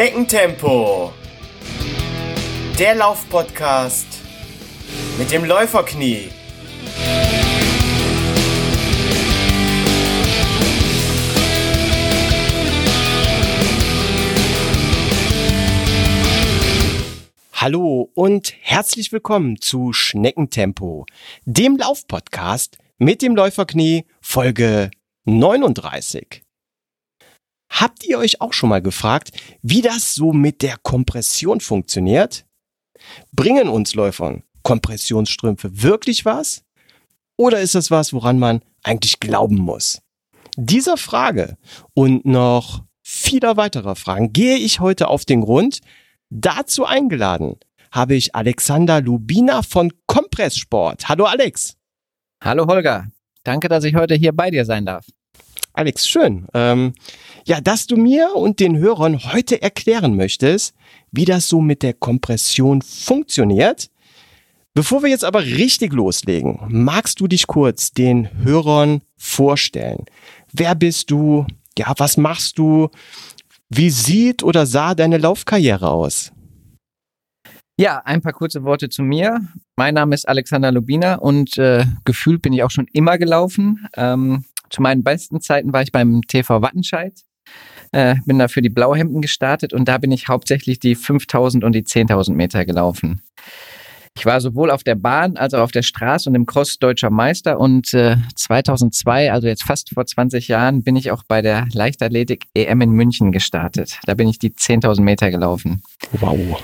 Schneckentempo. Der Laufpodcast mit dem Läuferknie. Hallo und herzlich willkommen zu Schneckentempo, dem Laufpodcast mit dem Läuferknie Folge 39. Habt ihr euch auch schon mal gefragt, wie das so mit der Kompression funktioniert? Bringen uns Läufern Kompressionsstrümpfe wirklich was? Oder ist das was, woran man eigentlich glauben muss? Dieser Frage und noch vieler weiterer Fragen gehe ich heute auf den Grund. Dazu eingeladen habe ich Alexander Lubina von Kompresssport. Hallo Alex. Hallo Holger. Danke, dass ich heute hier bei dir sein darf. Alex, schön. Ähm, ja, dass du mir und den Hörern heute erklären möchtest, wie das so mit der Kompression funktioniert. Bevor wir jetzt aber richtig loslegen, magst du dich kurz den Hörern vorstellen? Wer bist du? Ja, was machst du? Wie sieht oder sah deine Laufkarriere aus? Ja, ein paar kurze Worte zu mir. Mein Name ist Alexander Lubina und äh, gefühlt bin ich auch schon immer gelaufen. Ähm, zu meinen besten Zeiten war ich beim TV Wattenscheid. Äh, bin da für die Blauhemden gestartet und da bin ich hauptsächlich die 5000 und die 10.000 Meter gelaufen. Ich war sowohl auf der Bahn als auch auf der Straße und im Cross deutscher Meister und äh, 2002, also jetzt fast vor 20 Jahren, bin ich auch bei der Leichtathletik EM in München gestartet. Da bin ich die 10.000 Meter gelaufen. Wow.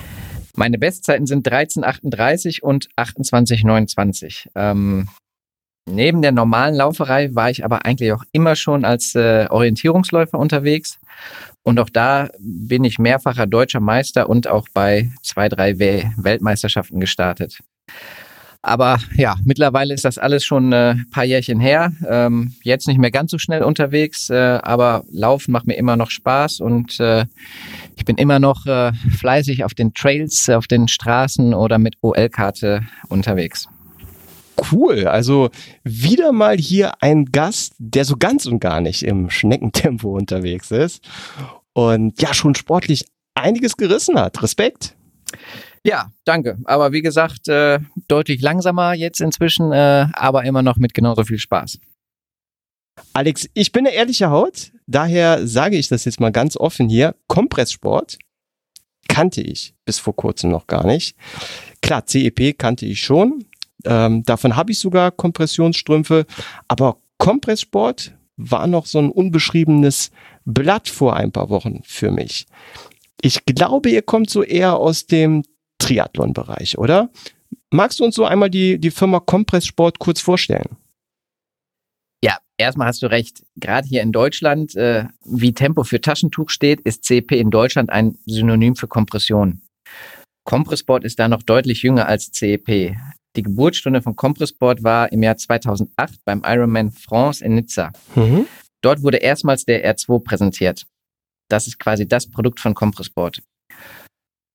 Meine Bestzeiten sind 13,38 und 28,29. Ähm, Neben der normalen Lauferei war ich aber eigentlich auch immer schon als äh, Orientierungsläufer unterwegs. Und auch da bin ich mehrfacher deutscher Meister und auch bei zwei, drei Weltmeisterschaften gestartet. Aber ja, mittlerweile ist das alles schon äh, ein paar Jährchen her. Ähm, jetzt nicht mehr ganz so schnell unterwegs, äh, aber Laufen macht mir immer noch Spaß und äh, ich bin immer noch äh, fleißig auf den Trails, auf den Straßen oder mit OL-Karte unterwegs. Cool. Also wieder mal hier ein Gast, der so ganz und gar nicht im Schneckentempo unterwegs ist und ja schon sportlich einiges gerissen hat. Respekt. Ja, danke. Aber wie gesagt, äh, deutlich langsamer jetzt inzwischen, äh, aber immer noch mit genauso viel Spaß. Alex, ich bin eine ehrliche Haut, daher sage ich das jetzt mal ganz offen hier. Kompresssport kannte ich bis vor kurzem noch gar nicht. Klar, CEP kannte ich schon, ähm, davon habe ich sogar Kompressionsstrümpfe, aber Kompresssport war noch so ein unbeschriebenes Blatt vor ein paar Wochen für mich. Ich glaube, ihr kommt so eher aus dem Triathlon-Bereich, oder? Magst du uns so einmal die, die Firma Kompresssport kurz vorstellen? Ja, erstmal hast du recht. Gerade hier in Deutschland, äh, wie Tempo für Taschentuch steht, ist CP in Deutschland ein Synonym für Kompression. Kompressport ist da noch deutlich jünger als CEP. Die Geburtsstunde von Compressport war im Jahr 2008 beim Ironman France in Nizza. Mhm. Dort wurde erstmals der R2 präsentiert. Das ist quasi das Produkt von Compressport.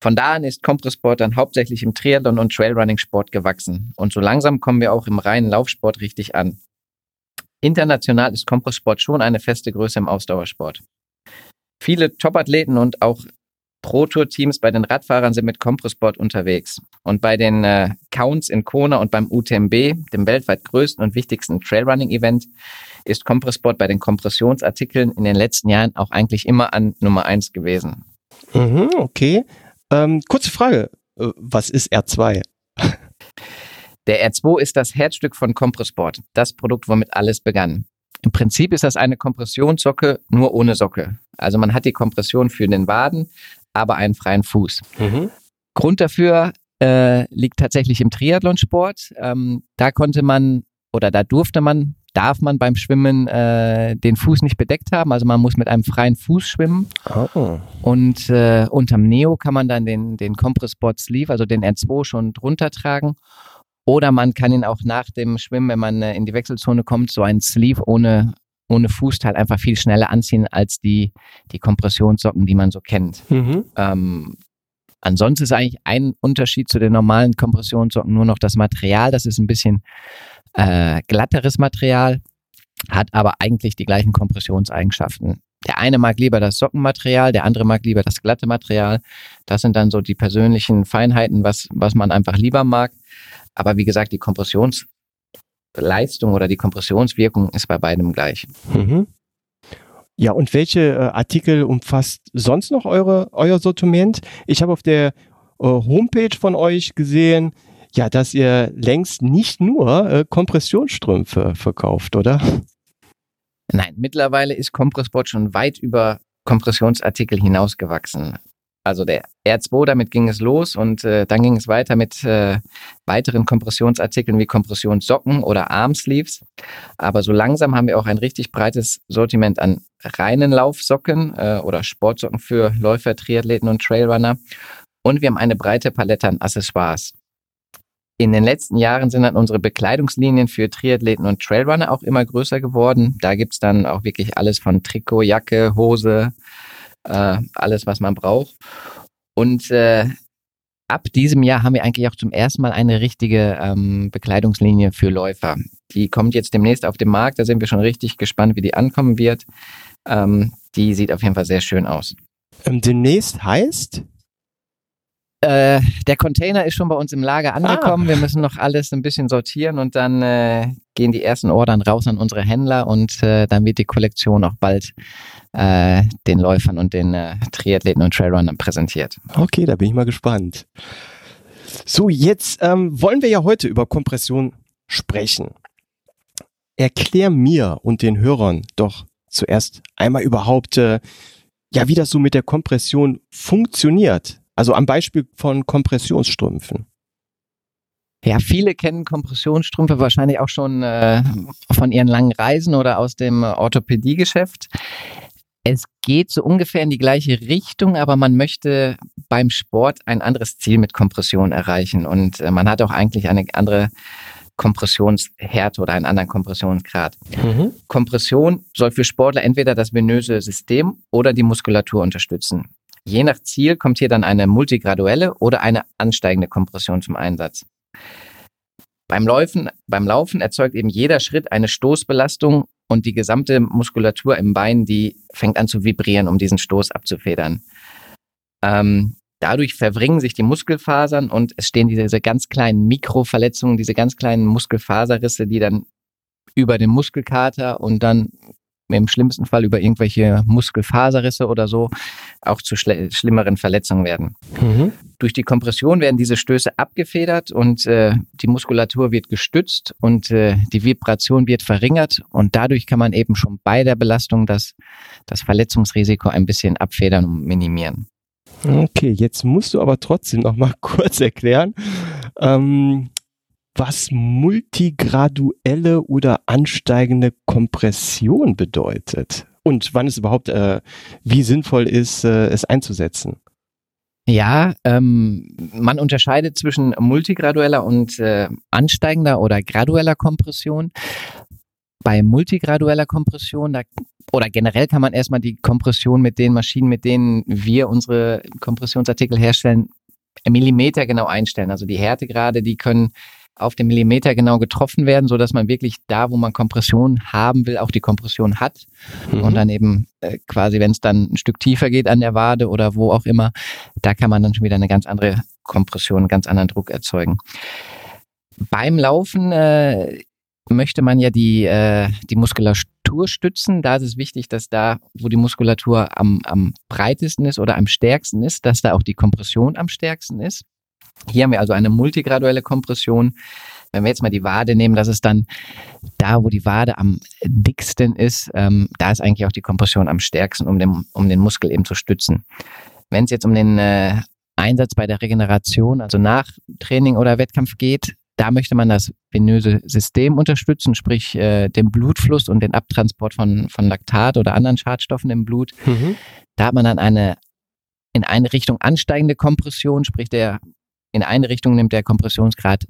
Von da an ist Compressport dann hauptsächlich im Triathlon und Trailrunning-Sport gewachsen. Und so langsam kommen wir auch im reinen Laufsport richtig an. International ist Compressport schon eine feste Größe im Ausdauersport. Viele Topathleten und auch Pro-Tour-Teams bei den Radfahrern sind mit Compressport unterwegs. Und bei den äh, Counts in Kona und beim UTMB, dem weltweit größten und wichtigsten Trailrunning-Event, ist Compressport bei den Kompressionsartikeln in den letzten Jahren auch eigentlich immer an Nummer eins gewesen. Mhm, okay. Ähm, kurze Frage. Äh, was ist R2? Der R2 ist das Herzstück von Compressport, das Produkt, womit alles begann. Im Prinzip ist das eine Kompressionssocke, nur ohne Socke. Also man hat die Kompression für den Waden, aber einen freien Fuß. Mhm. Grund dafür äh, liegt tatsächlich im Triathlonsport. Ähm, da konnte man oder da durfte man, darf man beim Schwimmen äh, den Fuß nicht bedeckt haben. Also man muss mit einem freien Fuß schwimmen. Oh. Und äh, unterm Neo kann man dann den, den Compressport Sleeve, also den R2 schon drunter tragen. Oder man kann ihn auch nach dem Schwimmen, wenn man äh, in die Wechselzone kommt, so ein Sleeve ohne, ohne Fußteil einfach viel schneller anziehen als die, die Kompressionssocken, die man so kennt. Mhm. Ähm, ansonsten ist eigentlich ein Unterschied zu den normalen Kompressionssocken nur noch das Material. Das ist ein bisschen äh, glatteres Material, hat aber eigentlich die gleichen Kompressionseigenschaften. Der eine mag lieber das Sockenmaterial, der andere mag lieber das glatte Material. Das sind dann so die persönlichen Feinheiten, was, was man einfach lieber mag. Aber wie gesagt, die Kompressionsleistung oder die Kompressionswirkung ist bei beidem gleich. Mhm. Ja, und welche äh, Artikel umfasst sonst noch eure, euer Sortiment? Ich habe auf der äh, Homepage von euch gesehen, ja, dass ihr längst nicht nur äh, Kompressionsstrümpfe verkauft, oder? Nein, mittlerweile ist Kompressport schon weit über Kompressionsartikel hinausgewachsen. Also der R2, damit ging es los und äh, dann ging es weiter mit äh, weiteren Kompressionsartikeln wie Kompressionssocken oder Armsleeves. Aber so langsam haben wir auch ein richtig breites Sortiment an reinen Laufsocken äh, oder Sportsocken für Läufer, Triathleten und Trailrunner. Und wir haben eine breite Palette an Accessoires. In den letzten Jahren sind dann unsere Bekleidungslinien für Triathleten und Trailrunner auch immer größer geworden. Da gibt's dann auch wirklich alles von Trikot, Jacke, Hose, äh, alles, was man braucht. Und äh, ab diesem Jahr haben wir eigentlich auch zum ersten Mal eine richtige ähm, Bekleidungslinie für Läufer. Die kommt jetzt demnächst auf den Markt. Da sind wir schon richtig gespannt, wie die ankommen wird. Ähm, die sieht auf jeden Fall sehr schön aus. Ähm, demnächst heißt? Äh, der Container ist schon bei uns im Lager angekommen. Ah. Wir müssen noch alles ein bisschen sortieren und dann äh, gehen die ersten Ordern raus an unsere Händler und äh, dann wird die Kollektion auch bald äh, den Läufern und den äh, Triathleten und Trailrunnern präsentiert. Okay, da bin ich mal gespannt. So, jetzt ähm, wollen wir ja heute über Kompression sprechen. Erklär mir und den Hörern doch zuerst einmal überhaupt, ja, wie das so mit der Kompression funktioniert. Also am Beispiel von Kompressionsstrümpfen. Ja, viele kennen Kompressionsstrümpfe wahrscheinlich auch schon äh, von ihren langen Reisen oder aus dem Orthopädiegeschäft. Es geht so ungefähr in die gleiche Richtung, aber man möchte beim Sport ein anderes Ziel mit Kompression erreichen und äh, man hat auch eigentlich eine andere Kompressionshärte oder einen anderen Kompressionsgrad. Mhm. Kompression soll für Sportler entweder das venöse System oder die Muskulatur unterstützen. Je nach Ziel kommt hier dann eine multigraduelle oder eine ansteigende Kompression zum Einsatz. Beim Laufen, beim Laufen erzeugt eben jeder Schritt eine Stoßbelastung und die gesamte Muskulatur im Bein, die fängt an zu vibrieren, um diesen Stoß abzufedern. Ähm, dadurch verwringen sich die Muskelfasern und es stehen diese ganz kleinen Mikroverletzungen, diese ganz kleinen Muskelfaserrisse, die dann über den Muskelkater und dann im schlimmsten Fall über irgendwelche Muskelfaserrisse oder so auch zu schlimmeren Verletzungen werden. Mhm. Durch die Kompression werden diese Stöße abgefedert und äh, die Muskulatur wird gestützt und äh, die Vibration wird verringert und dadurch kann man eben schon bei der Belastung das, das Verletzungsrisiko ein bisschen abfedern und minimieren. Okay, jetzt musst du aber trotzdem noch mal kurz erklären, ähm, was multigraduelle oder ansteigende Kompression bedeutet und wann es überhaupt, äh, wie sinnvoll ist, äh, es einzusetzen. Ja, ähm, man unterscheidet zwischen multigradueller und äh, ansteigender oder gradueller Kompression. Bei multigradueller Kompression, da, oder generell kann man erstmal die Kompression mit den Maschinen, mit denen wir unsere Kompressionsartikel herstellen, Millimeter genau einstellen. Also die Härtegrade, die können auf den Millimeter genau getroffen werden, so dass man wirklich da, wo man Kompression haben will, auch die Kompression hat. Mhm. Und dann eben äh, quasi, wenn es dann ein Stück tiefer geht an der Wade oder wo auch immer, da kann man dann schon wieder eine ganz andere Kompression, einen ganz anderen Druck erzeugen. Beim Laufen äh, möchte man ja die, äh, die Muskulatur stützen. Da ist es wichtig, dass da, wo die Muskulatur am, am breitesten ist oder am stärksten ist, dass da auch die Kompression am stärksten ist. Hier haben wir also eine multigraduelle Kompression. Wenn wir jetzt mal die Wade nehmen, das ist dann da, wo die Wade am dicksten ist, ähm, da ist eigentlich auch die Kompression am stärksten, um den, um den Muskel eben zu stützen. Wenn es jetzt um den äh, Einsatz bei der Regeneration, also nach Training oder Wettkampf geht, da möchte man das venöse System unterstützen, sprich äh, den Blutfluss und den Abtransport von, von Laktat oder anderen Schadstoffen im Blut. Mhm. Da hat man dann eine in eine Richtung ansteigende Kompression, sprich der in eine Richtung nimmt der Kompressionsgrad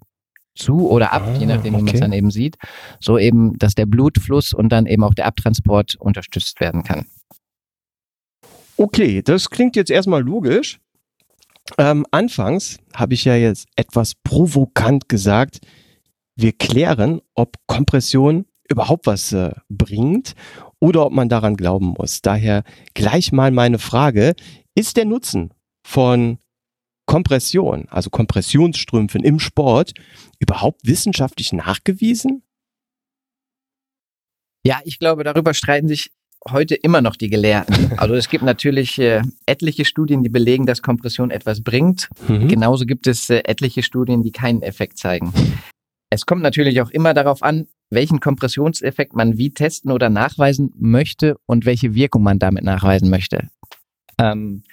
zu oder ab, ah, je nachdem, okay. wie man es dann eben sieht. So eben, dass der Blutfluss und dann eben auch der Abtransport unterstützt werden kann. Okay, das klingt jetzt erstmal logisch. Ähm, anfangs habe ich ja jetzt etwas provokant gesagt, wir klären, ob Kompression überhaupt was äh, bringt. oder ob man daran glauben muss. Daher gleich mal meine Frage, ist der Nutzen von Kompression, also Kompressionsstrümpfen im Sport, überhaupt wissenschaftlich nachgewiesen? Ja, ich glaube, darüber streiten sich heute immer noch die Gelehrten. Also es gibt natürlich äh, etliche Studien, die belegen, dass Kompression etwas bringt. Mhm. Genauso gibt es äh, etliche Studien, die keinen Effekt zeigen. Es kommt natürlich auch immer darauf an, welchen Kompressionseffekt man wie testen oder nachweisen möchte und welche Wirkung man damit nachweisen möchte. Ähm,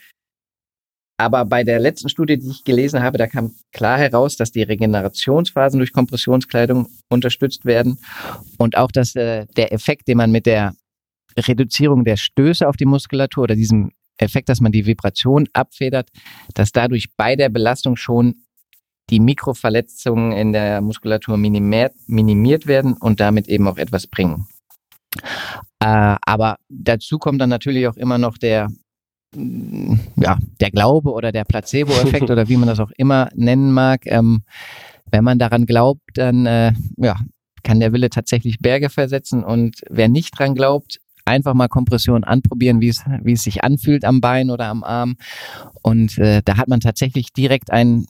aber bei der letzten Studie, die ich gelesen habe, da kam klar heraus, dass die Regenerationsphasen durch Kompressionskleidung unterstützt werden und auch, dass äh, der Effekt, den man mit der Reduzierung der Stöße auf die Muskulatur oder diesem Effekt, dass man die Vibration abfedert, dass dadurch bei der Belastung schon die Mikroverletzungen in der Muskulatur minimiert, minimiert werden und damit eben auch etwas bringen. Äh, aber dazu kommt dann natürlich auch immer noch der, ja, der Glaube oder der Placebo-Effekt oder wie man das auch immer nennen mag. Ähm, wenn man daran glaubt, dann äh, ja, kann der Wille tatsächlich Berge versetzen und wer nicht dran glaubt, einfach mal Kompression anprobieren, wie es, wie es sich anfühlt am Bein oder am Arm. Und äh, da hat man tatsächlich direkt ein,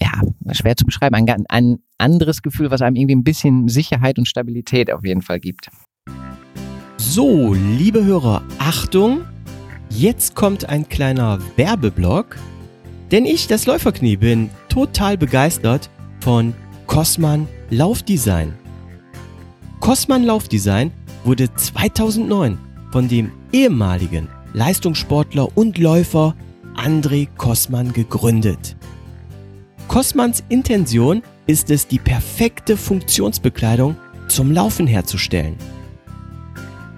ja, schwer zu beschreiben, ein, ein anderes Gefühl, was einem irgendwie ein bisschen Sicherheit und Stabilität auf jeden Fall gibt. So, liebe Hörer, Achtung! Jetzt kommt ein kleiner Werbeblock, denn ich, das Läuferknie, bin total begeistert von Cosman Laufdesign. Cosman Laufdesign wurde 2009 von dem ehemaligen Leistungssportler und Läufer André Kossmann gegründet. Kossmanns Intention ist es, die perfekte Funktionsbekleidung zum Laufen herzustellen.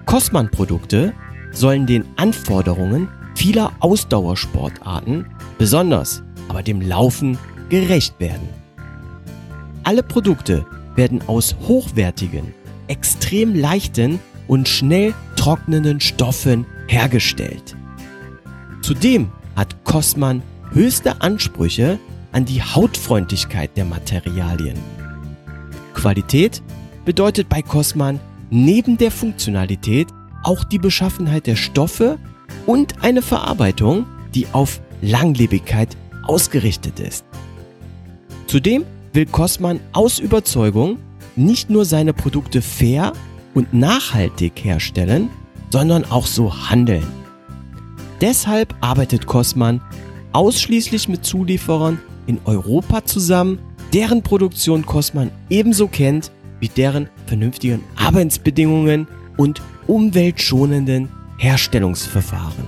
Kossmann-Produkte sollen den Anforderungen vieler Ausdauersportarten, besonders aber dem Laufen, gerecht werden. Alle Produkte werden aus hochwertigen, extrem leichten und schnell trocknenden Stoffen hergestellt. Zudem hat Cosman höchste Ansprüche an die Hautfreundlichkeit der Materialien. Qualität bedeutet bei Cosman neben der Funktionalität auch die Beschaffenheit der Stoffe und eine Verarbeitung, die auf Langlebigkeit ausgerichtet ist. Zudem will Cosman aus Überzeugung nicht nur seine Produkte fair und nachhaltig herstellen, sondern auch so handeln. Deshalb arbeitet Cosman ausschließlich mit Zulieferern in Europa zusammen, deren Produktion Cosman ebenso kennt wie deren vernünftigen Arbeitsbedingungen und umweltschonenden Herstellungsverfahren.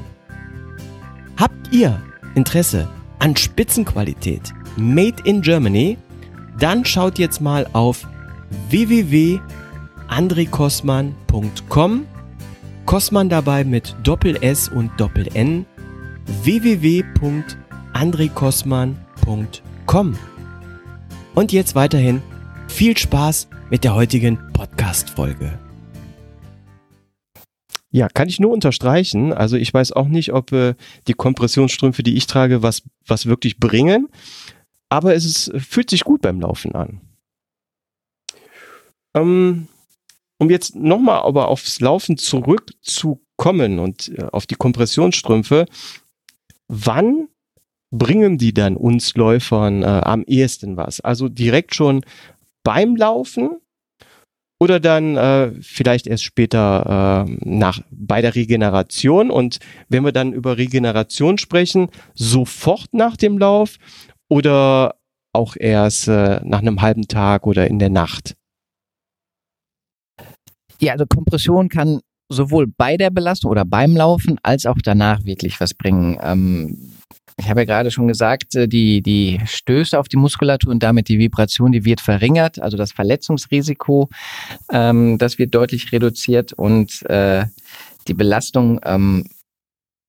Habt ihr Interesse an Spitzenqualität Made in Germany? Dann schaut jetzt mal auf www.andrekosman.com. Kosman dabei mit Doppel S und Doppel N. www.andrekosman.com. Und jetzt weiterhin viel Spaß mit der heutigen Podcast-Folge. Ja, kann ich nur unterstreichen. Also ich weiß auch nicht, ob äh, die Kompressionsstrümpfe, die ich trage, was, was wirklich bringen. Aber es ist, fühlt sich gut beim Laufen an. Ähm, um jetzt nochmal aber aufs Laufen zurückzukommen und äh, auf die Kompressionsstrümpfe, wann bringen die dann uns Läufern äh, am ehesten was? Also direkt schon beim Laufen oder dann äh, vielleicht erst später äh, nach bei der Regeneration und wenn wir dann über Regeneration sprechen, sofort nach dem Lauf oder auch erst äh, nach einem halben Tag oder in der Nacht? Ja, also Kompression kann sowohl bei der Belastung oder beim Laufen als auch danach wirklich was bringen. Ähm, ich habe ja gerade schon gesagt, äh, die, die Stöße auf die Muskulatur und damit die Vibration, die wird verringert, also das Verletzungsrisiko, ähm, das wird deutlich reduziert und äh, die Belastung ähm,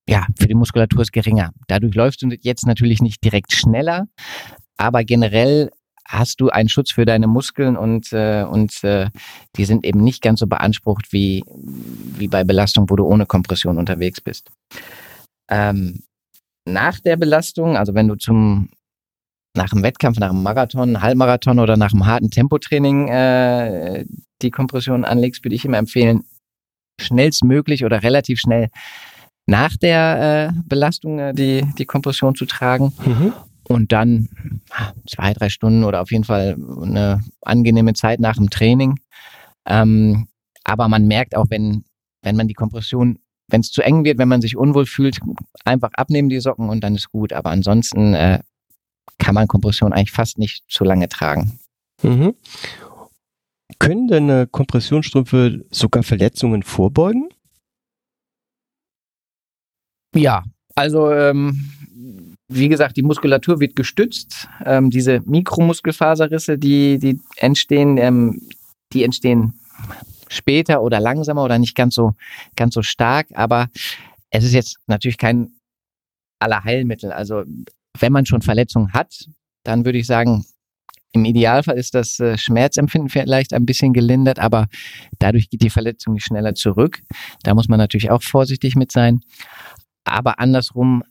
ja, für die Muskulatur ist geringer. Dadurch läufst du jetzt natürlich nicht direkt schneller, aber generell hast du einen Schutz für deine Muskeln und, äh, und äh, die sind eben nicht ganz so beansprucht wie, wie bei Belastung, wo du ohne Kompression unterwegs bist. Ähm, nach der Belastung, also wenn du zum nach dem Wettkampf, nach einem Marathon, Halbmarathon oder nach einem harten Tempotraining äh, die Kompression anlegst, würde ich immer empfehlen, schnellstmöglich oder relativ schnell nach der äh, Belastung äh, die, die Kompression zu tragen. Mhm. Und dann zwei, drei Stunden oder auf jeden Fall eine angenehme Zeit nach dem Training. Ähm, aber man merkt auch, wenn, wenn man die Kompression, wenn es zu eng wird, wenn man sich unwohl fühlt, einfach abnehmen die Socken und dann ist gut. Aber ansonsten äh, kann man Kompression eigentlich fast nicht zu lange tragen. Mhm. Können denn äh, Kompressionsstrümpfe sogar Verletzungen vorbeugen? Ja, also ähm, wie gesagt, die Muskulatur wird gestützt. Ähm, diese Mikromuskelfaserrisse, die, die entstehen, ähm, die entstehen später oder langsamer oder nicht ganz so, ganz so stark. Aber es ist jetzt natürlich kein Allerheilmittel. Also wenn man schon Verletzungen hat, dann würde ich sagen, im Idealfall ist das äh, Schmerzempfinden vielleicht ein bisschen gelindert, aber dadurch geht die Verletzung nicht schneller zurück. Da muss man natürlich auch vorsichtig mit sein. Aber andersrum,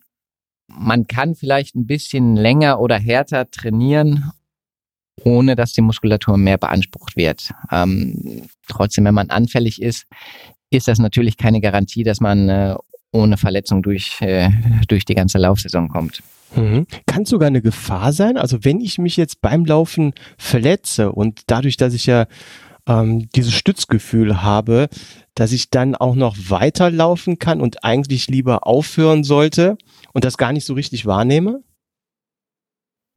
man kann vielleicht ein bisschen länger oder härter trainieren, ohne dass die Muskulatur mehr beansprucht wird. Ähm, trotzdem, wenn man anfällig ist, ist das natürlich keine Garantie, dass man äh, ohne Verletzung durch, äh, durch die ganze Laufsaison kommt. Mhm. Kann es sogar eine Gefahr sein? Also wenn ich mich jetzt beim Laufen verletze und dadurch, dass ich ja ähm, dieses Stützgefühl habe, dass ich dann auch noch weiterlaufen kann und eigentlich lieber aufhören sollte und das gar nicht so richtig wahrnehme?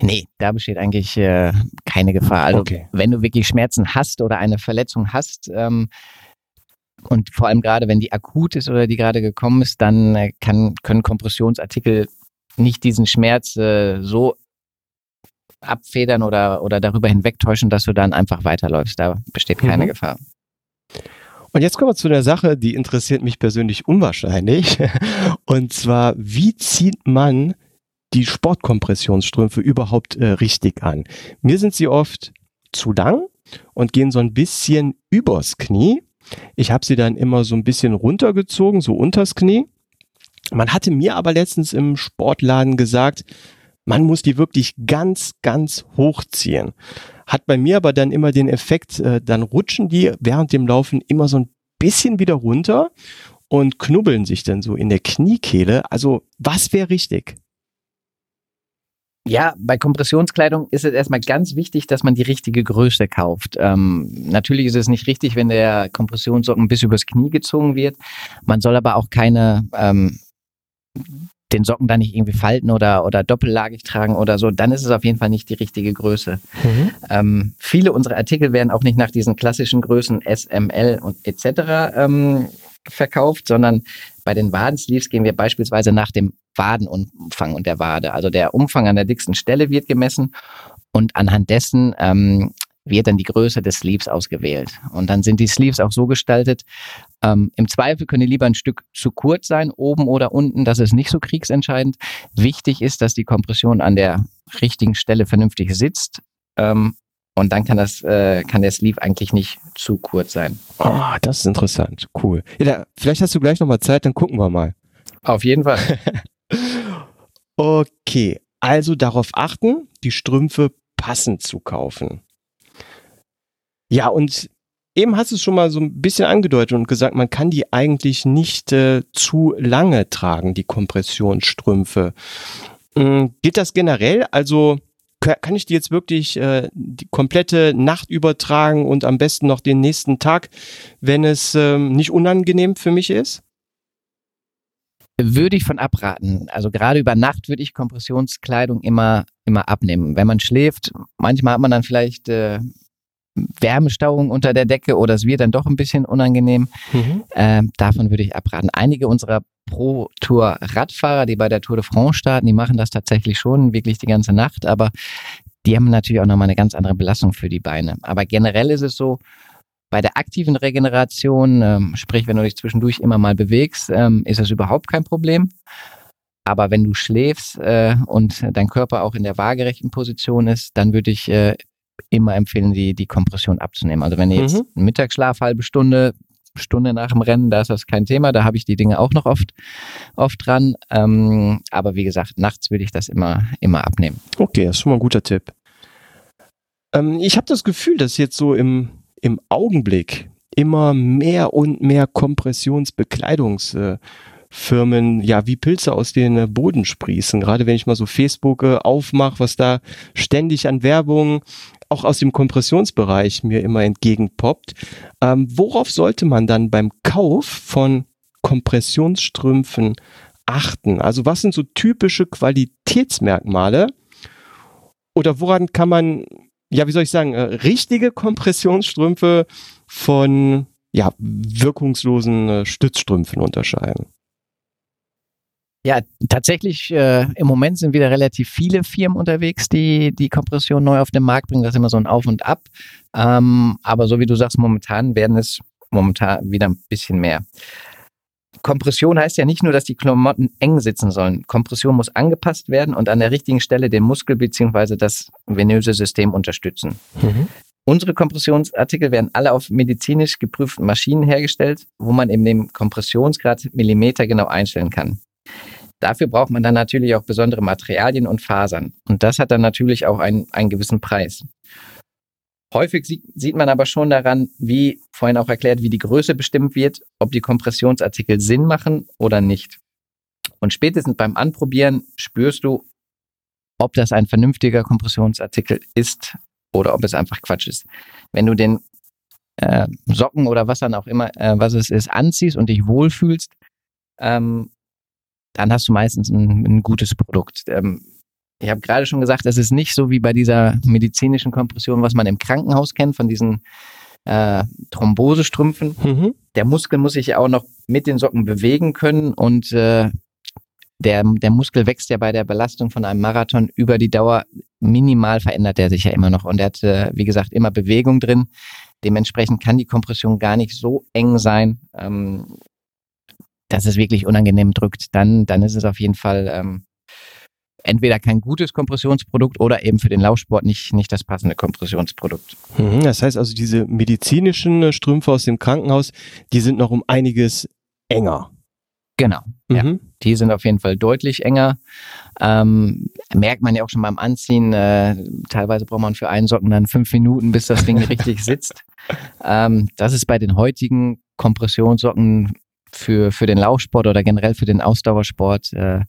Nee, da besteht eigentlich äh, keine Gefahr. Also okay. wenn du wirklich Schmerzen hast oder eine Verletzung hast, ähm, und vor allem gerade, wenn die akut ist oder die gerade gekommen ist, dann äh, kann, können Kompressionsartikel nicht diesen Schmerz äh, so abfedern oder, oder darüber hinwegtäuschen, dass du dann einfach weiterläufst. Da besteht keine mhm. Gefahr. Und jetzt kommen wir zu der Sache, die interessiert mich persönlich unwahrscheinlich. Und zwar, wie zieht man die Sportkompressionsstrümpfe überhaupt äh, richtig an? Mir sind sie oft zu lang und gehen so ein bisschen übers Knie. Ich habe sie dann immer so ein bisschen runtergezogen, so unters Knie. Man hatte mir aber letztens im Sportladen gesagt, man muss die wirklich ganz, ganz hochziehen. Hat bei mir aber dann immer den Effekt, äh, dann rutschen die während dem Laufen immer so ein bisschen wieder runter und knubbeln sich dann so in der Kniekehle. Also was wäre richtig? Ja, bei Kompressionskleidung ist es erstmal ganz wichtig, dass man die richtige Größe kauft. Ähm, natürlich ist es nicht richtig, wenn der Kompressionssocken bis übers Knie gezogen wird. Man soll aber auch keine ähm, den Socken da nicht irgendwie falten oder, oder doppellagig tragen oder so, dann ist es auf jeden Fall nicht die richtige Größe. Mhm. Ähm, viele unserer Artikel werden auch nicht nach diesen klassischen Größen SML und etc. Ähm, verkauft, sondern bei den Wadensleeves gehen wir beispielsweise nach dem Wadenumfang und der Wade. Also der Umfang an der dicksten Stelle wird gemessen und anhand dessen ähm, wird dann die Größe des Sleeves ausgewählt. Und dann sind die Sleeves auch so gestaltet, ähm, im Zweifel können die lieber ein Stück zu kurz sein, oben oder unten, das ist nicht so kriegsentscheidend. Wichtig ist, dass die Kompression an der richtigen Stelle vernünftig sitzt. Ähm, und dann kann das, äh, kann der Sleeve eigentlich nicht zu kurz sein. Oh, das ist interessant. Cool. Ja, da, vielleicht hast du gleich nochmal Zeit, dann gucken wir mal. Auf jeden Fall. okay. Also darauf achten, die Strümpfe passend zu kaufen. Ja, und eben hast du es schon mal so ein bisschen angedeutet und gesagt, man kann die eigentlich nicht äh, zu lange tragen, die Kompressionsstrümpfe. Ähm, gilt das generell? Also kann ich die jetzt wirklich äh, die komplette Nacht übertragen und am besten noch den nächsten Tag, wenn es ähm, nicht unangenehm für mich ist? Würde ich von abraten. Also gerade über Nacht würde ich Kompressionskleidung immer, immer abnehmen. Wenn man schläft, manchmal hat man dann vielleicht äh, Wärmestauung unter der Decke oder es wird dann doch ein bisschen unangenehm. Mhm. Ähm, davon würde ich abraten. Einige unserer Pro-Tour-Radfahrer, die bei der Tour de France starten, die machen das tatsächlich schon wirklich die ganze Nacht, aber die haben natürlich auch nochmal eine ganz andere Belastung für die Beine. Aber generell ist es so, bei der aktiven Regeneration, ähm, sprich, wenn du dich zwischendurch immer mal bewegst, ähm, ist das überhaupt kein Problem. Aber wenn du schläfst äh, und dein Körper auch in der waagerechten Position ist, dann würde ich äh, immer empfehlen, die, die Kompression abzunehmen. Also wenn ihr jetzt mhm. Mittagsschlaf, halbe Stunde, Stunde nach dem Rennen, da ist das kein Thema, da habe ich die Dinge auch noch oft, oft dran. Ähm, aber wie gesagt, nachts würde ich das immer, immer abnehmen. Okay, das ist schon mal ein guter Tipp. Ähm, ich habe das Gefühl, dass jetzt so im, im Augenblick immer mehr und mehr Kompressionsbekleidungsfirmen, ja, wie Pilze aus den Boden sprießen. Gerade wenn ich mal so Facebook aufmache, was da ständig an Werbung auch aus dem Kompressionsbereich mir immer entgegenpoppt. Ähm, worauf sollte man dann beim Kauf von Kompressionsstrümpfen achten? Also was sind so typische Qualitätsmerkmale? Oder woran kann man, ja, wie soll ich sagen, äh, richtige Kompressionsstrümpfe von ja, wirkungslosen äh, Stützstrümpfen unterscheiden? Ja, tatsächlich, äh, im Moment sind wieder relativ viele Firmen unterwegs, die die Kompression neu auf den Markt bringen. Das ist immer so ein Auf und Ab. Ähm, aber so wie du sagst, momentan werden es momentan wieder ein bisschen mehr. Kompression heißt ja nicht nur, dass die Klamotten eng sitzen sollen. Kompression muss angepasst werden und an der richtigen Stelle den Muskel bzw. das venöse System unterstützen. Mhm. Unsere Kompressionsartikel werden alle auf medizinisch geprüften Maschinen hergestellt, wo man eben den Kompressionsgrad Millimeter genau einstellen kann. Dafür braucht man dann natürlich auch besondere Materialien und Fasern. Und das hat dann natürlich auch einen, einen gewissen Preis. Häufig sieht, man aber schon daran, wie vorhin auch erklärt, wie die Größe bestimmt wird, ob die Kompressionsartikel Sinn machen oder nicht. Und spätestens beim Anprobieren spürst du, ob das ein vernünftiger Kompressionsartikel ist oder ob es einfach Quatsch ist. Wenn du den äh, Socken oder was dann auch immer, äh, was es ist, anziehst und dich wohlfühlst, ähm, dann hast du meistens ein, ein gutes Produkt. Ähm, ich habe gerade schon gesagt, es ist nicht so wie bei dieser medizinischen Kompression, was man im Krankenhaus kennt, von diesen äh, Thrombosestrümpfen. Mhm. Der Muskel muss sich ja auch noch mit den Socken bewegen können und äh, der, der Muskel wächst ja bei der Belastung von einem Marathon über die Dauer. Minimal verändert er sich ja immer noch und er hat, äh, wie gesagt, immer Bewegung drin. Dementsprechend kann die Kompression gar nicht so eng sein. Ähm, dass es wirklich unangenehm drückt, dann, dann ist es auf jeden Fall ähm, entweder kein gutes Kompressionsprodukt oder eben für den Laufsport nicht, nicht das passende Kompressionsprodukt. Mhm, das heißt also, diese medizinischen äh, Strümpfe aus dem Krankenhaus, die sind noch um einiges enger. Genau. Mhm. Ja. Die sind auf jeden Fall deutlich enger. Ähm, merkt man ja auch schon beim Anziehen. Äh, teilweise braucht man für einen Socken dann fünf Minuten, bis das Ding richtig sitzt. Ähm, das ist bei den heutigen Kompressionssocken für, für den Laufsport oder generell für den Ausdauersport äh,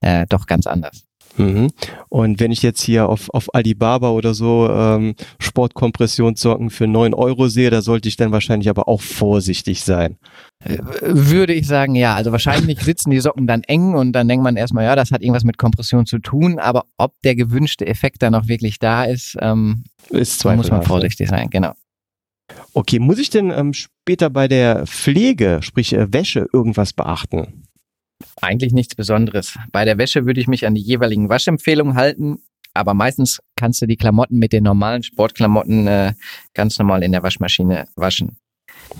äh, doch ganz anders. Mhm. Und wenn ich jetzt hier auf, auf Alibaba oder so ähm, Sportkompressionssocken für neun Euro sehe, da sollte ich dann wahrscheinlich aber auch vorsichtig sein. Äh, würde ich sagen, ja. Also wahrscheinlich sitzen die Socken dann eng und dann denkt man erstmal, ja, das hat irgendwas mit Kompression zu tun, aber ob der gewünschte Effekt dann auch wirklich da ist, ähm, ist muss man vorsichtig sein, genau. Okay, muss ich denn ähm, später bei der Pflege, sprich äh, Wäsche, irgendwas beachten? Eigentlich nichts Besonderes. Bei der Wäsche würde ich mich an die jeweiligen Waschempfehlungen halten, aber meistens kannst du die Klamotten mit den normalen Sportklamotten äh, ganz normal in der Waschmaschine waschen.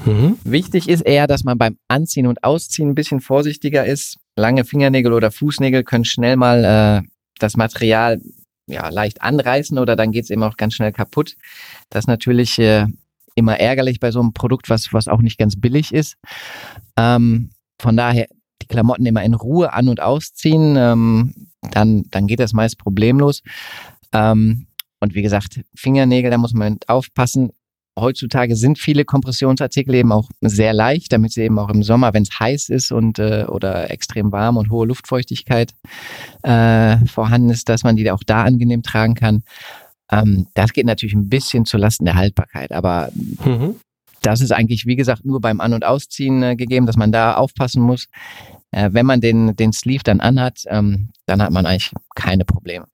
Mhm. Wichtig ist eher, dass man beim Anziehen und Ausziehen ein bisschen vorsichtiger ist. Lange Fingernägel oder Fußnägel können schnell mal äh, das Material ja, leicht anreißen oder dann geht es eben auch ganz schnell kaputt. Das ist natürlich äh, immer ärgerlich bei so einem Produkt, was, was auch nicht ganz billig ist. Ähm, von daher die Klamotten immer in Ruhe an- und ausziehen, ähm, dann, dann geht das meist problemlos. Ähm, und wie gesagt, Fingernägel, da muss man aufpassen. Heutzutage sind viele Kompressionsartikel eben auch sehr leicht, damit sie eben auch im Sommer, wenn es heiß ist und äh, oder extrem warm und hohe Luftfeuchtigkeit äh, vorhanden ist, dass man die auch da angenehm tragen kann. Ähm, das geht natürlich ein bisschen zulasten der Haltbarkeit, aber mhm. das ist eigentlich, wie gesagt, nur beim An- und Ausziehen äh, gegeben, dass man da aufpassen muss. Äh, wenn man den, den Sleeve dann anhat, ähm, dann hat man eigentlich keine Probleme.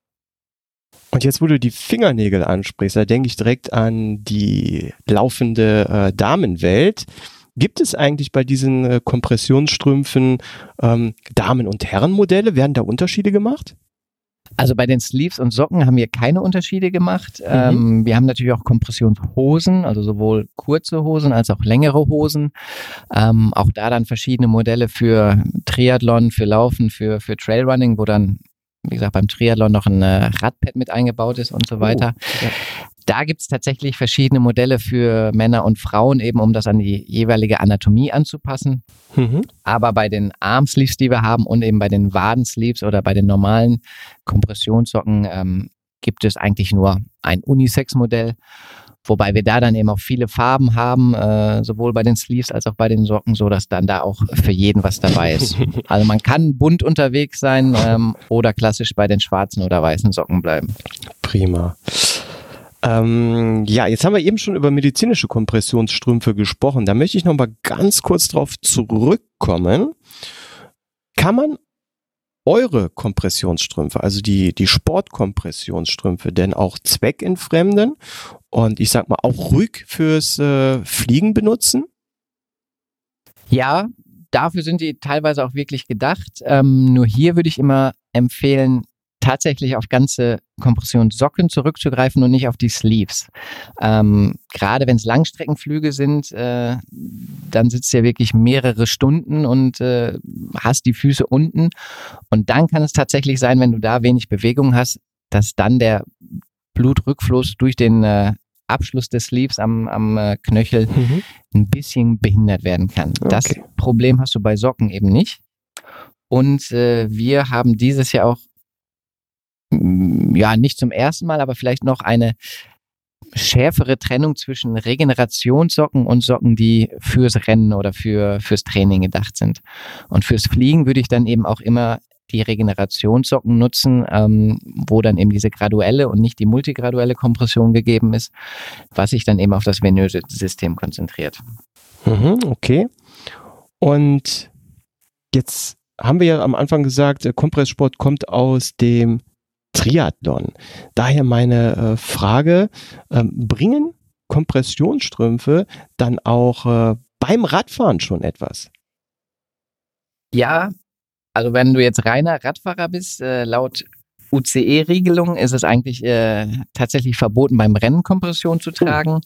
Und jetzt, wo du die Fingernägel ansprichst, da denke ich direkt an die laufende äh, Damenwelt. Gibt es eigentlich bei diesen äh, Kompressionsstrümpfen ähm, Damen- und Herrenmodelle? Werden da Unterschiede gemacht? Also bei den Sleeves und Socken haben wir keine Unterschiede gemacht. Mhm. Ähm, wir haben natürlich auch Kompressionshosen, also sowohl kurze Hosen als auch längere Hosen. Ähm, auch da dann verschiedene Modelle für Triathlon, für Laufen, für, für Trailrunning, wo dann wie gesagt, beim Triathlon noch ein äh, Radpad mit eingebaut ist und so weiter. Oh, ja. Da gibt es tatsächlich verschiedene Modelle für Männer und Frauen, eben um das an die jeweilige Anatomie anzupassen. Mhm. Aber bei den Armsleeves, die wir haben und eben bei den Wadensleeves oder bei den normalen Kompressionssocken ähm, gibt es eigentlich nur ein Unisex-Modell. Wobei wir da dann eben auch viele Farben haben, äh, sowohl bei den Sleeves als auch bei den Socken, so dass dann da auch für jeden was dabei ist. Also man kann bunt unterwegs sein ähm, oder klassisch bei den schwarzen oder weißen Socken bleiben. Prima. Ähm, ja, jetzt haben wir eben schon über medizinische Kompressionsstrümpfe gesprochen. Da möchte ich noch mal ganz kurz drauf zurückkommen. Kann man eure Kompressionsstrümpfe, also die, die Sportkompressionsstrümpfe, denn auch zweckentfremden und ich sag mal auch ruhig fürs äh, Fliegen benutzen? Ja, dafür sind die teilweise auch wirklich gedacht. Ähm, nur hier würde ich immer empfehlen, tatsächlich auf ganze Kompressionssocken zurückzugreifen und nicht auf die Sleeves. Ähm, gerade wenn es Langstreckenflüge sind, äh, dann sitzt du ja wirklich mehrere Stunden und äh, hast die Füße unten. Und dann kann es tatsächlich sein, wenn du da wenig Bewegung hast, dass dann der Blutrückfluss durch den äh, Abschluss des Sleeves am, am äh, Knöchel mhm. ein bisschen behindert werden kann. Okay. Das Problem hast du bei Socken eben nicht. Und äh, wir haben dieses Jahr auch ja, nicht zum ersten Mal, aber vielleicht noch eine schärfere Trennung zwischen Regenerationssocken und Socken, die fürs Rennen oder für, fürs Training gedacht sind. Und fürs Fliegen würde ich dann eben auch immer die Regenerationssocken nutzen, ähm, wo dann eben diese graduelle und nicht die multigraduelle Kompression gegeben ist, was sich dann eben auf das venöse System konzentriert. Mhm, okay. Und jetzt haben wir ja am Anfang gesagt, Kompresssport kommt aus dem Triathlon. Daher meine äh, Frage, äh, bringen Kompressionsstrümpfe dann auch äh, beim Radfahren schon etwas? Ja, also wenn du jetzt reiner Radfahrer bist, äh, laut UCE-Regelung ist es eigentlich äh, tatsächlich verboten, beim Rennen Kompression zu tragen.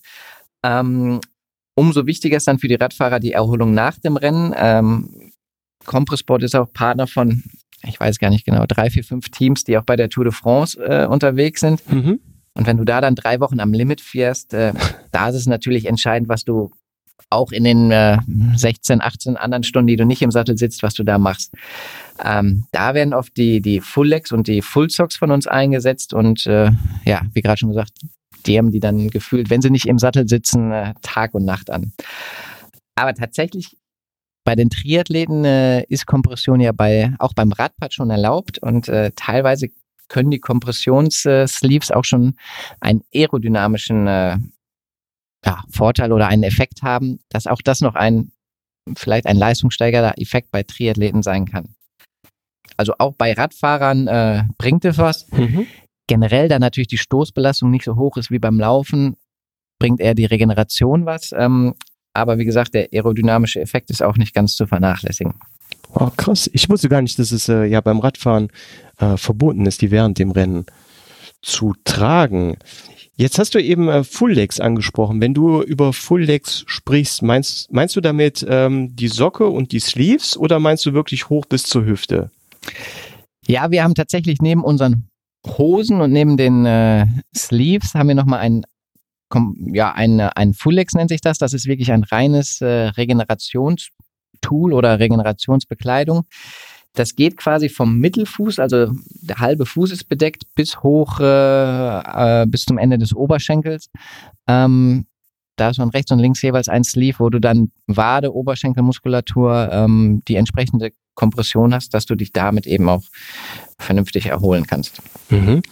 Ähm, umso wichtiger ist dann für die Radfahrer die Erholung nach dem Rennen. Ähm, Compressport ist auch Partner von ich weiß gar nicht genau, drei, vier, fünf Teams, die auch bei der Tour de France äh, unterwegs sind. Mhm. Und wenn du da dann drei Wochen am Limit fährst, äh, da ist es natürlich entscheidend, was du auch in den äh, 16, 18 anderen Stunden, die du nicht im Sattel sitzt, was du da machst. Ähm, da werden oft die, die Full Legs und die Full Socks von uns eingesetzt und äh, ja, wie gerade schon gesagt, die haben die dann gefühlt, wenn sie nicht im Sattel sitzen, äh, Tag und Nacht an. Aber tatsächlich bei den Triathleten äh, ist Kompression ja bei, auch beim Radpad schon erlaubt und äh, teilweise können die Kompressionssleeves auch schon einen aerodynamischen äh, ja, Vorteil oder einen Effekt haben, dass auch das noch ein vielleicht ein leistungssteigernder Effekt bei Triathleten sein kann. Also auch bei Radfahrern äh, bringt es was. Mhm. Generell, da natürlich die Stoßbelastung nicht so hoch ist wie beim Laufen, bringt eher die Regeneration was. Ähm, aber wie gesagt, der aerodynamische Effekt ist auch nicht ganz zu vernachlässigen. Oh, krass. Ich wusste gar nicht, dass es äh, ja beim Radfahren äh, verboten ist, die während dem Rennen zu tragen. Jetzt hast du eben äh, Full Legs angesprochen. Wenn du über Full Legs sprichst, meinst, meinst du damit ähm, die Socke und die Sleeves oder meinst du wirklich hoch bis zur Hüfte? Ja, wir haben tatsächlich neben unseren Hosen und neben den äh, Sleeves haben wir nochmal einen ja, ein, ein Fullex nennt sich das. Das ist wirklich ein reines äh, Regenerationstool oder Regenerationsbekleidung. Das geht quasi vom Mittelfuß, also der halbe Fuß ist bedeckt, bis hoch, äh, äh, bis zum Ende des Oberschenkels. Ähm, da ist man rechts und links jeweils ein Sleeve, wo du dann Wade, Oberschenkelmuskulatur, ähm, die entsprechende Kompression hast, dass du dich damit eben auch vernünftig erholen kannst. Mhm.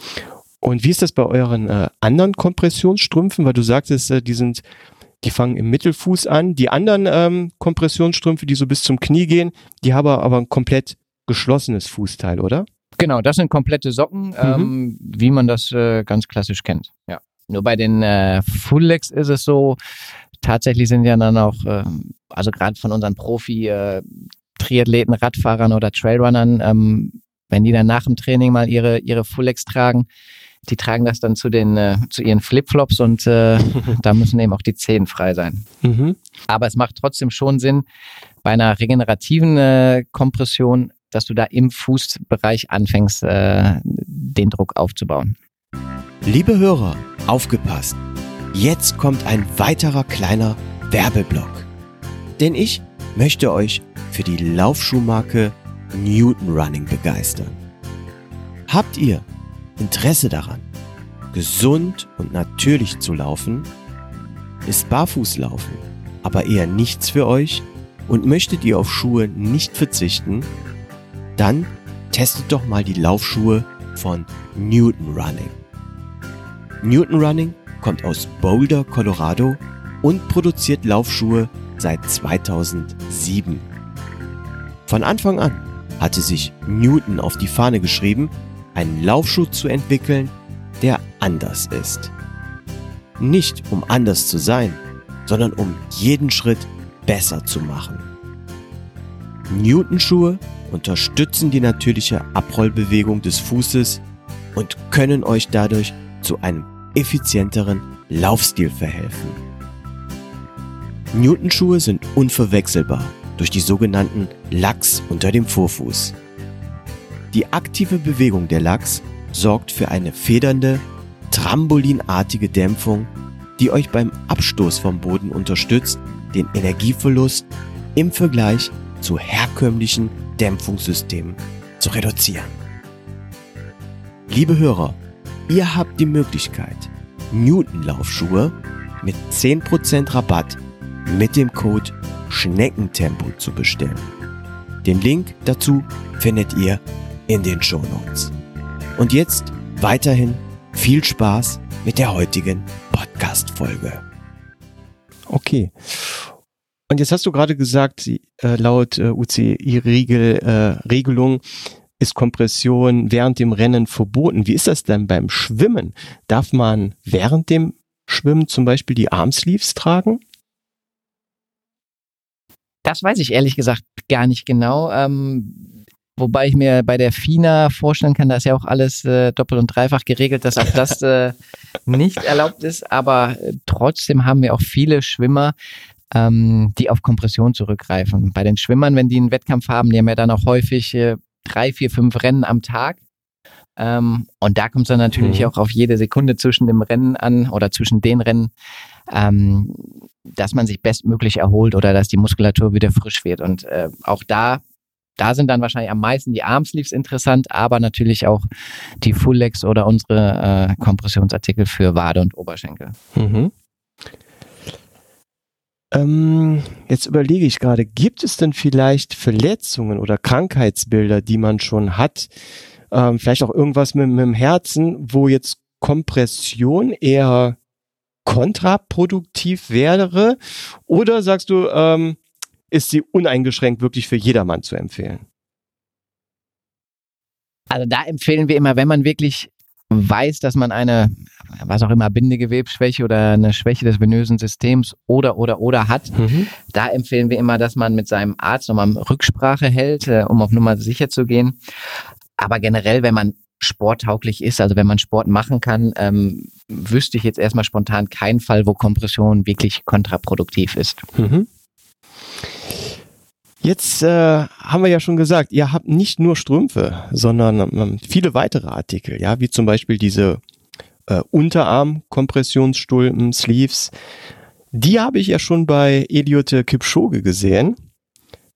Und wie ist das bei euren äh, anderen Kompressionsstrümpfen? Weil du sagtest, äh, die sind, die fangen im Mittelfuß an. Die anderen ähm, Kompressionsstrümpfe, die so bis zum Knie gehen, die haben aber ein komplett geschlossenes Fußteil, oder? Genau, das sind komplette Socken, mhm. ähm, wie man das äh, ganz klassisch kennt. Ja. Nur bei den äh, Full Legs ist es so, tatsächlich sind ja dann auch, äh, also gerade von unseren Profi äh, Triathleten, Radfahrern oder Trailrunnern, ähm, wenn die dann nach dem Training mal ihre, ihre Full Legs tragen, die tragen das dann zu den äh, zu ihren Flipflops und äh, da müssen eben auch die Zehen frei sein. Mhm. Aber es macht trotzdem schon Sinn, bei einer regenerativen äh, Kompression, dass du da im Fußbereich anfängst, äh, den Druck aufzubauen. Liebe Hörer, aufgepasst! Jetzt kommt ein weiterer kleiner Werbeblock. Denn ich möchte euch für die Laufschuhmarke Newton Running begeistern. Habt ihr Interesse daran, gesund und natürlich zu laufen, Ist Barfußlaufen aber eher nichts für euch und möchtet ihr auf Schuhe nicht verzichten? Dann testet doch mal die Laufschuhe von Newton Running. Newton Running kommt aus Boulder, Colorado und produziert Laufschuhe seit 2007. Von Anfang an hatte sich Newton auf die Fahne geschrieben, einen Laufschuh zu entwickeln, der anders ist. Nicht um anders zu sein, sondern um jeden Schritt besser zu machen. Newton-Schuhe unterstützen die natürliche Abrollbewegung des Fußes und können euch dadurch zu einem effizienteren Laufstil verhelfen. Newton-Schuhe sind unverwechselbar durch die sogenannten Lachs unter dem Vorfuß. Die aktive Bewegung der Lachs sorgt für eine federnde, trambolinartige Dämpfung, die euch beim Abstoß vom Boden unterstützt, den Energieverlust im Vergleich zu herkömmlichen Dämpfungssystemen zu reduzieren. Liebe Hörer, ihr habt die Möglichkeit, Newton-Laufschuhe mit 10% Rabatt mit dem Code Schneckentempo zu bestellen. Den Link dazu findet ihr in den Show Notes. Und jetzt weiterhin viel Spaß mit der heutigen Podcast-Folge. Okay. Und jetzt hast du gerade gesagt, äh, laut äh, UCI-Regelung äh, ist Kompression während dem Rennen verboten. Wie ist das denn beim Schwimmen? Darf man während dem Schwimmen zum Beispiel die Armsleeves tragen? Das weiß ich ehrlich gesagt gar nicht genau. Ähm, wobei ich mir bei der FINA vorstellen kann, da ist ja auch alles äh, doppelt und dreifach geregelt, dass auch das äh, nicht erlaubt ist. Aber äh, trotzdem haben wir auch viele Schwimmer, ähm, die auf Kompression zurückgreifen. Bei den Schwimmern, wenn die einen Wettkampf haben, die haben ja dann auch häufig äh, drei, vier, fünf Rennen am Tag. Ähm, und da kommt es dann natürlich mhm. auch auf jede Sekunde zwischen dem Rennen an oder zwischen den Rennen, ähm, dass man sich bestmöglich erholt oder dass die Muskulatur wieder frisch wird. Und äh, auch da, da sind dann wahrscheinlich am meisten die Armsleeves interessant, aber natürlich auch die Full Legs oder unsere äh, Kompressionsartikel für Wade und Oberschenkel. Mhm. Ähm, jetzt überlege ich gerade, gibt es denn vielleicht Verletzungen oder Krankheitsbilder, die man schon hat? Ähm, vielleicht auch irgendwas mit, mit dem Herzen, wo jetzt Kompression eher kontraproduktiv wäre? Oder sagst du, ähm, ist sie uneingeschränkt wirklich für jedermann zu empfehlen? Also da empfehlen wir immer, wenn man wirklich weiß, dass man eine, was auch immer, Bindegewebsschwäche oder eine Schwäche des venösen Systems oder, oder, oder hat, mhm. da empfehlen wir immer, dass man mit seinem Arzt nochmal Rücksprache hält, äh, um auf Nummer sicher zu gehen. Aber generell, wenn man sporttauglich ist, also wenn man Sport machen kann, ähm, wüsste ich jetzt erstmal spontan keinen Fall, wo Kompression wirklich kontraproduktiv ist. Mhm. Jetzt äh, haben wir ja schon gesagt, ihr habt nicht nur Strümpfe, sondern ähm, viele weitere Artikel, ja, wie zum Beispiel diese äh, Unterarm-Kompressionsstulpen, Sleeves. Die habe ich ja schon bei Eliot Kipchoge gesehen.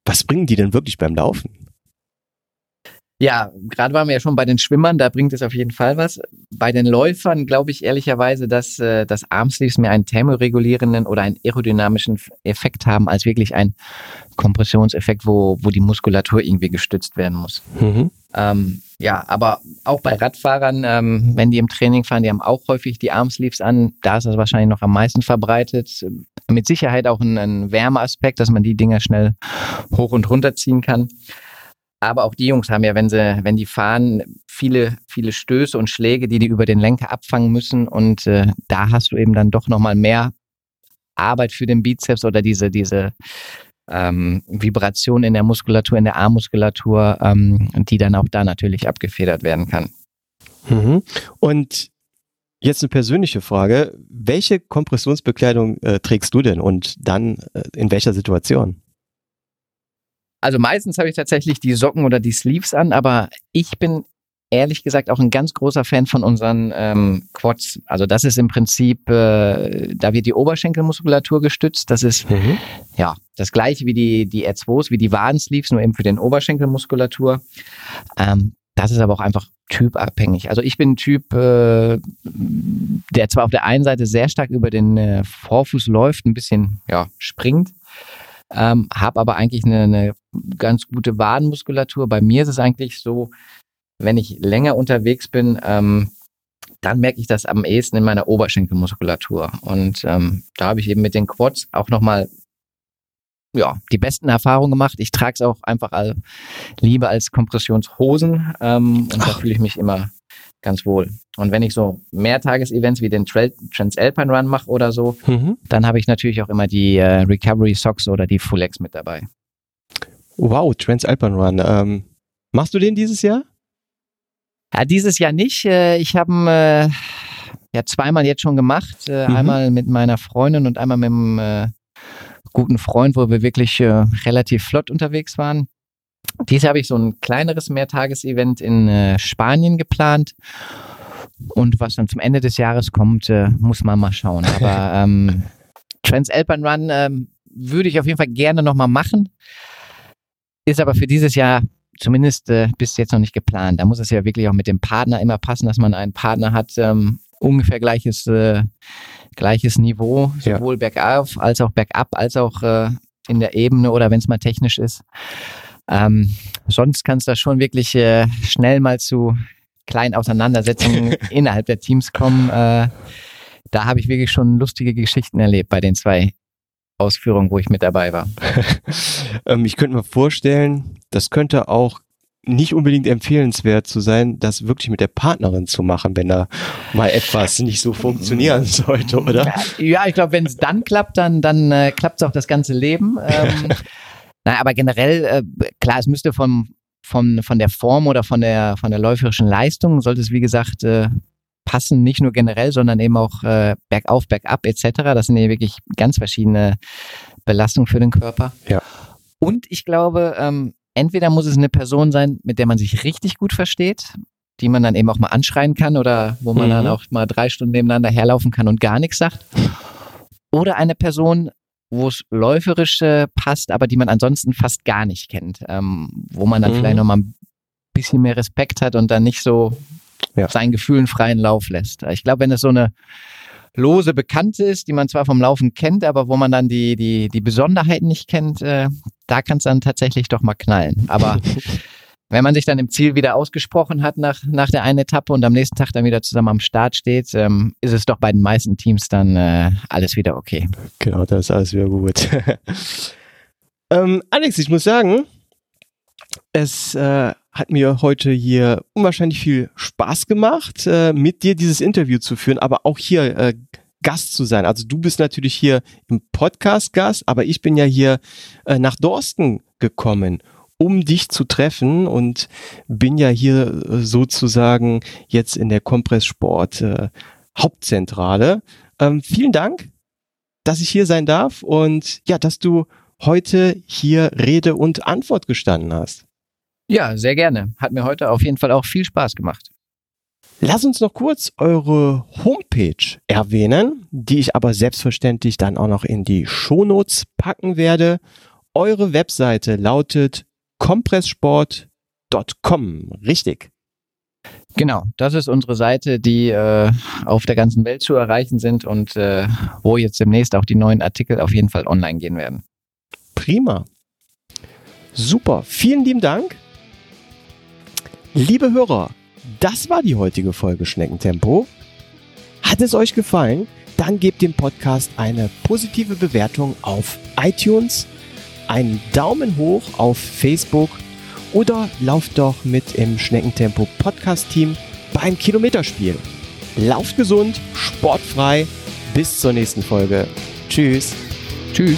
Was bringen die denn wirklich beim Laufen? Ja, gerade waren wir ja schon bei den Schwimmern, da bringt es auf jeden Fall was. Bei den Läufern glaube ich ehrlicherweise, dass äh, das Armsleeves mehr einen thermoregulierenden oder einen aerodynamischen Effekt haben, als wirklich ein Kompressionseffekt, wo, wo die Muskulatur irgendwie gestützt werden muss. Mhm. Ähm, ja, aber auch bei Radfahrern, ähm, wenn die im Training fahren, die haben auch häufig die Armsleeves an. Da ist das wahrscheinlich noch am meisten verbreitet. Mit Sicherheit auch ein, ein Wärmeaspekt, dass man die Dinger schnell hoch und runter ziehen kann. Aber auch die Jungs haben ja, wenn sie, wenn die fahren, viele, viele Stöße und Schläge, die die über den Lenker abfangen müssen. Und äh, da hast du eben dann doch nochmal mehr Arbeit für den Bizeps oder diese, diese ähm, Vibration in der Muskulatur, in der Armmuskulatur, ähm, die dann auch da natürlich abgefedert werden kann. Mhm. Und jetzt eine persönliche Frage. Welche Kompressionsbekleidung äh, trägst du denn und dann äh, in welcher Situation? Also meistens habe ich tatsächlich die Socken oder die Sleeves an, aber ich bin ehrlich gesagt auch ein ganz großer Fan von unseren ähm, Quads. Also das ist im Prinzip, äh, da wird die Oberschenkelmuskulatur gestützt. Das ist mhm. ja das gleiche wie die die R2s, wie die Wadensleeves, nur eben für den Oberschenkelmuskulatur. Ähm, das ist aber auch einfach typabhängig. Also ich bin ein Typ, äh, der zwar auf der einen Seite sehr stark über den äh, Vorfuß läuft, ein bisschen ja, springt, ähm, habe aber eigentlich eine, eine ganz gute Wadenmuskulatur. Bei mir ist es eigentlich so, wenn ich länger unterwegs bin, ähm, dann merke ich das am ehesten in meiner Oberschenkelmuskulatur. Und ähm, da habe ich eben mit den Quads auch nochmal ja, die besten Erfahrungen gemacht. Ich trage es auch einfach all, lieber als Kompressionshosen ähm, und Ach. da fühle ich mich immer ganz wohl. Und wenn ich so Mehrtagesevents wie den Trail Transalpine Run mache oder so, mhm. dann habe ich natürlich auch immer die äh, Recovery Socks oder die Fullex mit dabei. Wow, Transalpine Run. Ähm, machst du den dieses Jahr? Ja, dieses Jahr nicht. Äh, ich habe äh, ja zweimal jetzt schon gemacht. Äh, mhm. Einmal mit meiner Freundin und einmal mit einem äh, guten Freund, wo wir wirklich äh, relativ flott unterwegs waren. Dies habe ich so ein kleineres Mehrtagesevent in äh, Spanien geplant. Und was dann zum Ende des Jahres kommt, äh, muss man mal schauen. Aber ähm, Transalpine Run ähm, würde ich auf jeden Fall gerne nochmal machen. Ist aber für dieses Jahr zumindest äh, bis jetzt noch nicht geplant. Da muss es ja wirklich auch mit dem Partner immer passen, dass man einen Partner hat, ähm, ungefähr gleiches, äh, gleiches Niveau, sowohl ja. bergauf als auch bergab, als auch äh, in der Ebene oder wenn es mal technisch ist. Ähm, sonst kann es da schon wirklich äh, schnell mal zu kleinen Auseinandersetzungen innerhalb der Teams kommen. Äh, da habe ich wirklich schon lustige Geschichten erlebt bei den zwei Ausführungen, wo ich mit dabei war. ähm, ich könnte mir vorstellen, das könnte auch nicht unbedingt empfehlenswert zu sein, das wirklich mit der Partnerin zu machen, wenn da mal etwas nicht so funktionieren sollte, oder? Ja, ich glaube, wenn es dann klappt, dann, dann äh, klappt es auch das ganze Leben. Ähm, na, aber generell, äh, klar, es müsste vom, von, von der Form oder von der, von der läuferischen Leistung, sollte es wie gesagt äh, passen, nicht nur generell, sondern eben auch äh, bergauf, bergab etc. Das sind ja wirklich ganz verschiedene Belastungen für den Körper. Ja. Und ich glaube, ähm, entweder muss es eine Person sein, mit der man sich richtig gut versteht, die man dann eben auch mal anschreien kann oder wo man mhm. dann auch mal drei Stunden nebeneinander herlaufen kann und gar nichts sagt. Oder eine Person, wo es läuferisch äh, passt, aber die man ansonsten fast gar nicht kennt, ähm, wo man dann mhm. vielleicht noch mal ein bisschen mehr Respekt hat und dann nicht so ja. seinen Gefühlen freien Lauf lässt. Ich glaube, wenn es so eine lose Bekannte ist, die man zwar vom Laufen kennt, aber wo man dann die, die, die Besonderheiten nicht kennt, äh, da kann es dann tatsächlich doch mal knallen. Aber wenn man sich dann im Ziel wieder ausgesprochen hat nach, nach der einen Etappe und am nächsten Tag dann wieder zusammen am Start steht, ähm, ist es doch bei den meisten Teams dann äh, alles wieder okay. Genau, das ist alles wieder gut. ähm, Alex, ich muss sagen, es äh, hat mir heute hier unwahrscheinlich viel Spaß gemacht, äh, mit dir dieses Interview zu führen, aber auch hier äh, Gast zu sein. Also du bist natürlich hier im Podcast Gast, aber ich bin ja hier äh, nach Dorsten gekommen, um dich zu treffen und bin ja hier äh, sozusagen jetzt in der Kompresssport äh, Hauptzentrale. Ähm, vielen Dank, dass ich hier sein darf und ja, dass du heute hier Rede und Antwort gestanden hast. Ja, sehr gerne. Hat mir heute auf jeden Fall auch viel Spaß gemacht. Lass uns noch kurz eure Homepage erwähnen, die ich aber selbstverständlich dann auch noch in die Shownotes packen werde. Eure Webseite lautet kompresssport.com, richtig? Genau, das ist unsere Seite, die äh, auf der ganzen Welt zu erreichen sind und äh, wo jetzt demnächst auch die neuen Artikel auf jeden Fall online gehen werden. Prima. Super, vielen lieben Dank. Liebe Hörer, das war die heutige Folge Schneckentempo. Hat es euch gefallen? Dann gebt dem Podcast eine positive Bewertung auf iTunes, einen Daumen hoch auf Facebook oder lauft doch mit im Schneckentempo Podcast Team beim Kilometerspiel. Lauft gesund, sportfrei. Bis zur nächsten Folge. Tschüss. Tschüss.